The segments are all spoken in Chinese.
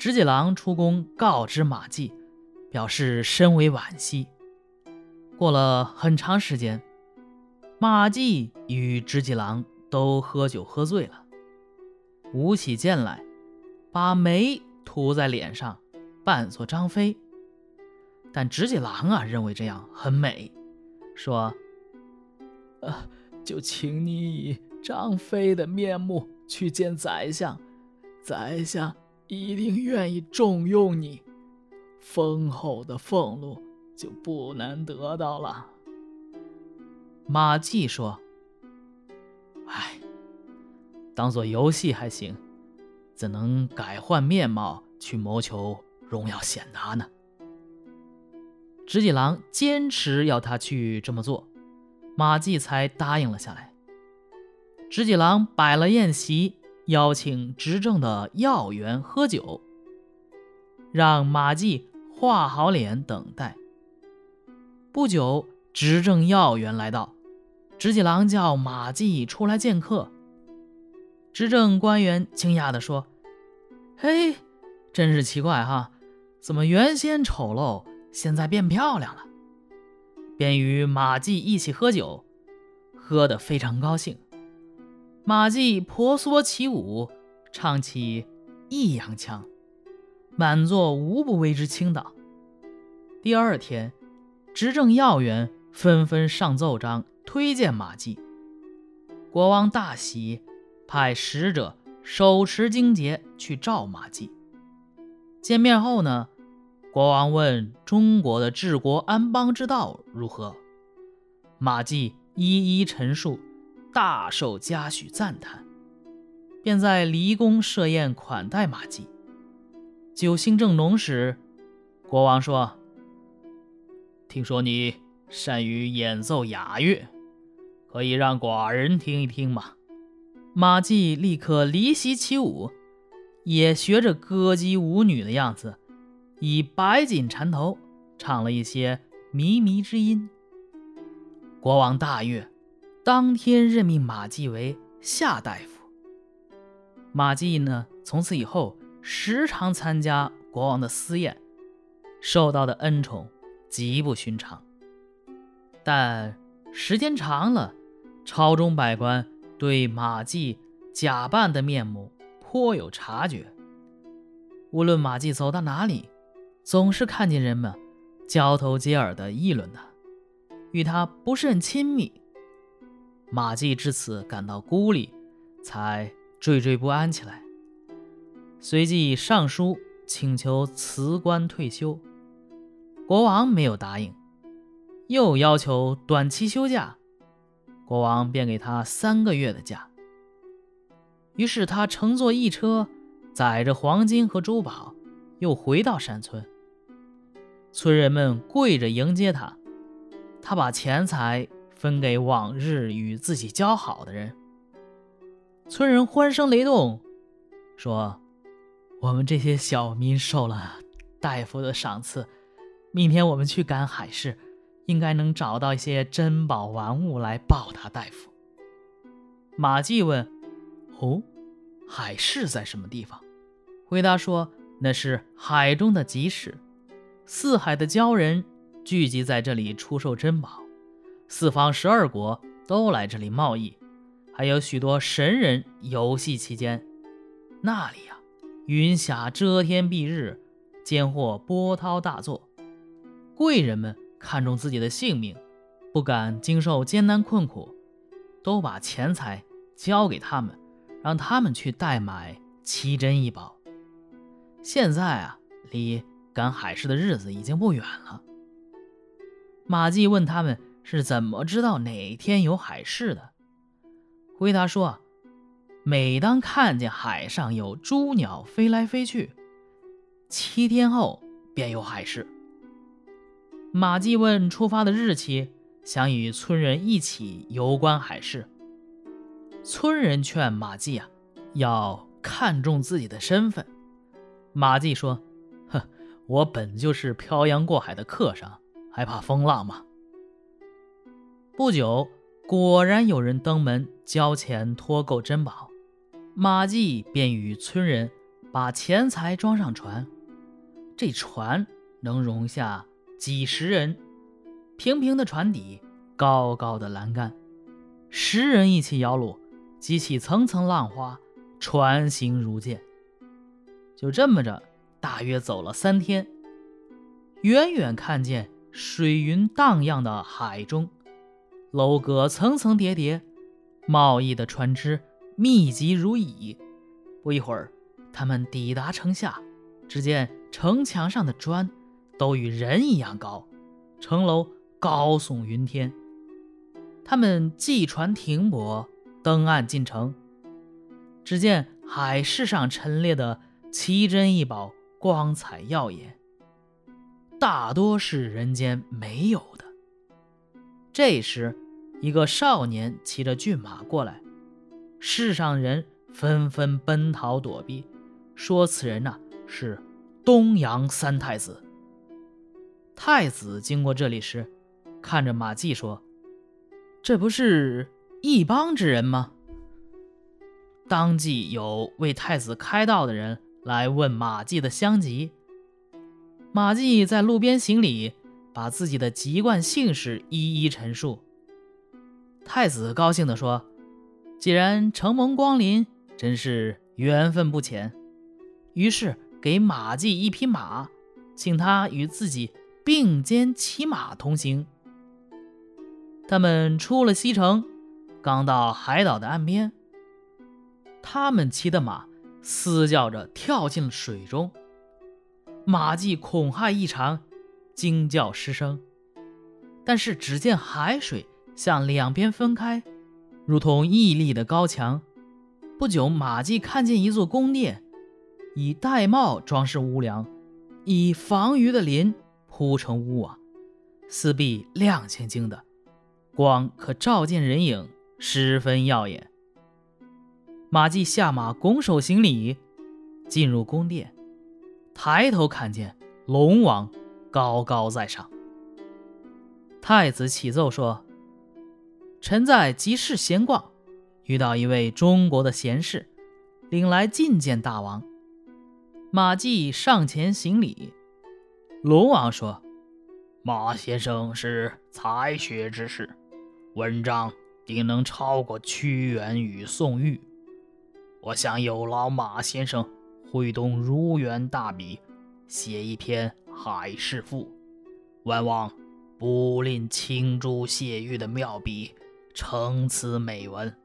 直戟郎出宫告知马季，表示深为惋惜。过了很长时间，马季与直戟郎都喝酒喝醉了，舞起剑来，把眉涂在脸上，扮作张飞。但直戟郎啊，认为这样很美，说：“呃，就请你以张飞的面目去见宰相，宰相一定愿意重用你，丰厚的俸禄。”就不难得到了。马季说：“哎，当做游戏还行，怎能改换面貌去谋求荣耀显达呢？”直戟郎坚持要他去这么做，马季才答应了下来。直戟郎摆了宴席，邀请执政的要员喝酒，让马季画好脸等待。不久，执政要员来到，直戟郎叫马季出来见客。执政官员惊讶地说：“嘿，真是奇怪哈，怎么原先丑陋，现在变漂亮了？”便与马季一起喝酒，喝得非常高兴。马季婆娑起舞，唱起益阳腔，满座无不为之倾倒。第二天。执政要员纷纷上奏章推荐马季，国王大喜，派使者手持荆节去召马季。见面后呢，国王问中国的治国安邦之道如何，马季一一陈述，大受嘉许赞叹，便在离宫设宴款待马季。酒兴正浓时，国王说。听说你善于演奏雅乐，可以让寡人听一听吗？马季立刻离席起舞，也学着歌姬舞女的样子，以白锦缠头唱了一些靡靡之音。国王大悦，当天任命马季为夏大夫。马季呢，从此以后时常参加国王的私宴，受到的恩宠。极不寻常，但时间长了，朝中百官对马季假扮的面目颇有察觉。无论马季走到哪里，总是看见人们交头接耳的议论他，与他不是很亲密。马季至此感到孤立，才惴惴不安起来，随即上书请求辞官退休。国王没有答应，又要求短期休假，国王便给他三个月的假。于是他乘坐一车，载着黄金和珠宝，又回到山村。村人们跪着迎接他，他把钱财分给往日与自己交好的人。村人欢声雷动，说：“我们这些小民受了大夫的赏赐。”明天我们去赶海市，应该能找到一些珍宝玩物来报答大夫。马季问：“哦，海市在什么地方？”回答说：“那是海中的集市，四海的鲛人聚集在这里出售珍宝，四方十二国都来这里贸易，还有许多神人游戏期间。那里呀，云霞遮天蔽日，间或波涛大作。”贵人们看重自己的性命，不敢经受艰难困苦，都把钱财交给他们，让他们去代买奇珍异宝。现在啊，离赶海市的日子已经不远了。马季问他们是怎么知道哪天有海市的，回答说：每当看见海上有朱鸟飞来飞去，七天后便有海市。马季问出发的日期，想与村人一起游观海市。村人劝马季啊，要看重自己的身份。马季说：“哼，我本就是漂洋过海的客商，还怕风浪吗？”不久，果然有人登门交钱托购珍宝，马季便与村人把钱财装上船，这船能容下几十人。平平的船底，高高的栏杆，十人一起摇橹，激起层层浪花，船行如箭。就这么着，大约走了三天，远远看见水云荡漾的海中，楼阁层层叠叠，贸易的船只密集如蚁。不一会儿，他们抵达城下，只见城墙上的砖都与人一样高，城楼高耸云天。他们系船停泊，登岸进城，只见海市上陈列的。奇珍异宝，光彩耀眼，大多是人间没有的。这时，一个少年骑着骏马过来，世上人纷纷奔逃躲避，说此人呐是东阳三太子。太子经过这里时，看着马季说：“这不是一帮之人吗？”当即有为太子开道的人。来问马季的乡籍。马季在路边行礼，把自己的籍贯姓氏一一陈述。太子高兴地说：“既然承蒙光临，真是缘分不浅。”于是给马季一匹马，请他与自己并肩骑马同行。他们出了西城，刚到海岛的岸边，他们骑的马。嘶叫着跳进了水中，马季恐骇异常，惊叫失声。但是只见海水向两边分开，如同屹立的高墙。不久，马季看见一座宫殿，以玳瑁装饰屋梁，以防鱼的鳞铺成屋瓦，四壁亮晶晶的，光可照见人影，十分耀眼。马季下马，拱手行礼，进入宫殿，抬头看见龙王高高在上。太子启奏说：“臣在集市闲逛，遇到一位中国的贤士，领来觐见大王。”马季上前行礼，龙王说：“马先生是才学之士，文章定能超过屈原与宋玉。”我想有劳马先生挥动如圆大笔，写一篇《海市赋》，万望不吝青珠谢玉的妙笔，成此美文。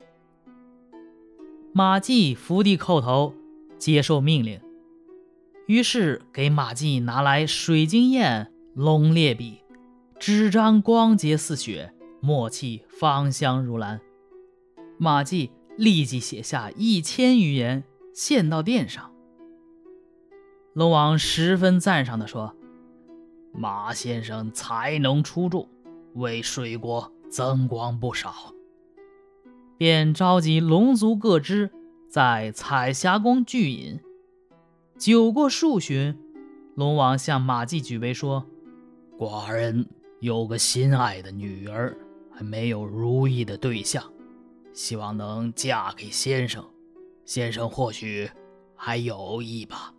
马季伏地叩头，接受命令。于是给马季拿来水晶砚、龙裂笔，纸张光洁似雪，墨气芳香如兰。马季。立即写下一千余言，献到殿上。龙王十分赞赏地说：“马先生才能出众，为水国增光不少。”便召集龙族各支在彩霞宫聚饮。酒过数巡，龙王向马季举杯说：“寡人有个心爱的女儿，还没有如意的对象。”希望能嫁给先生，先生或许还有意吧。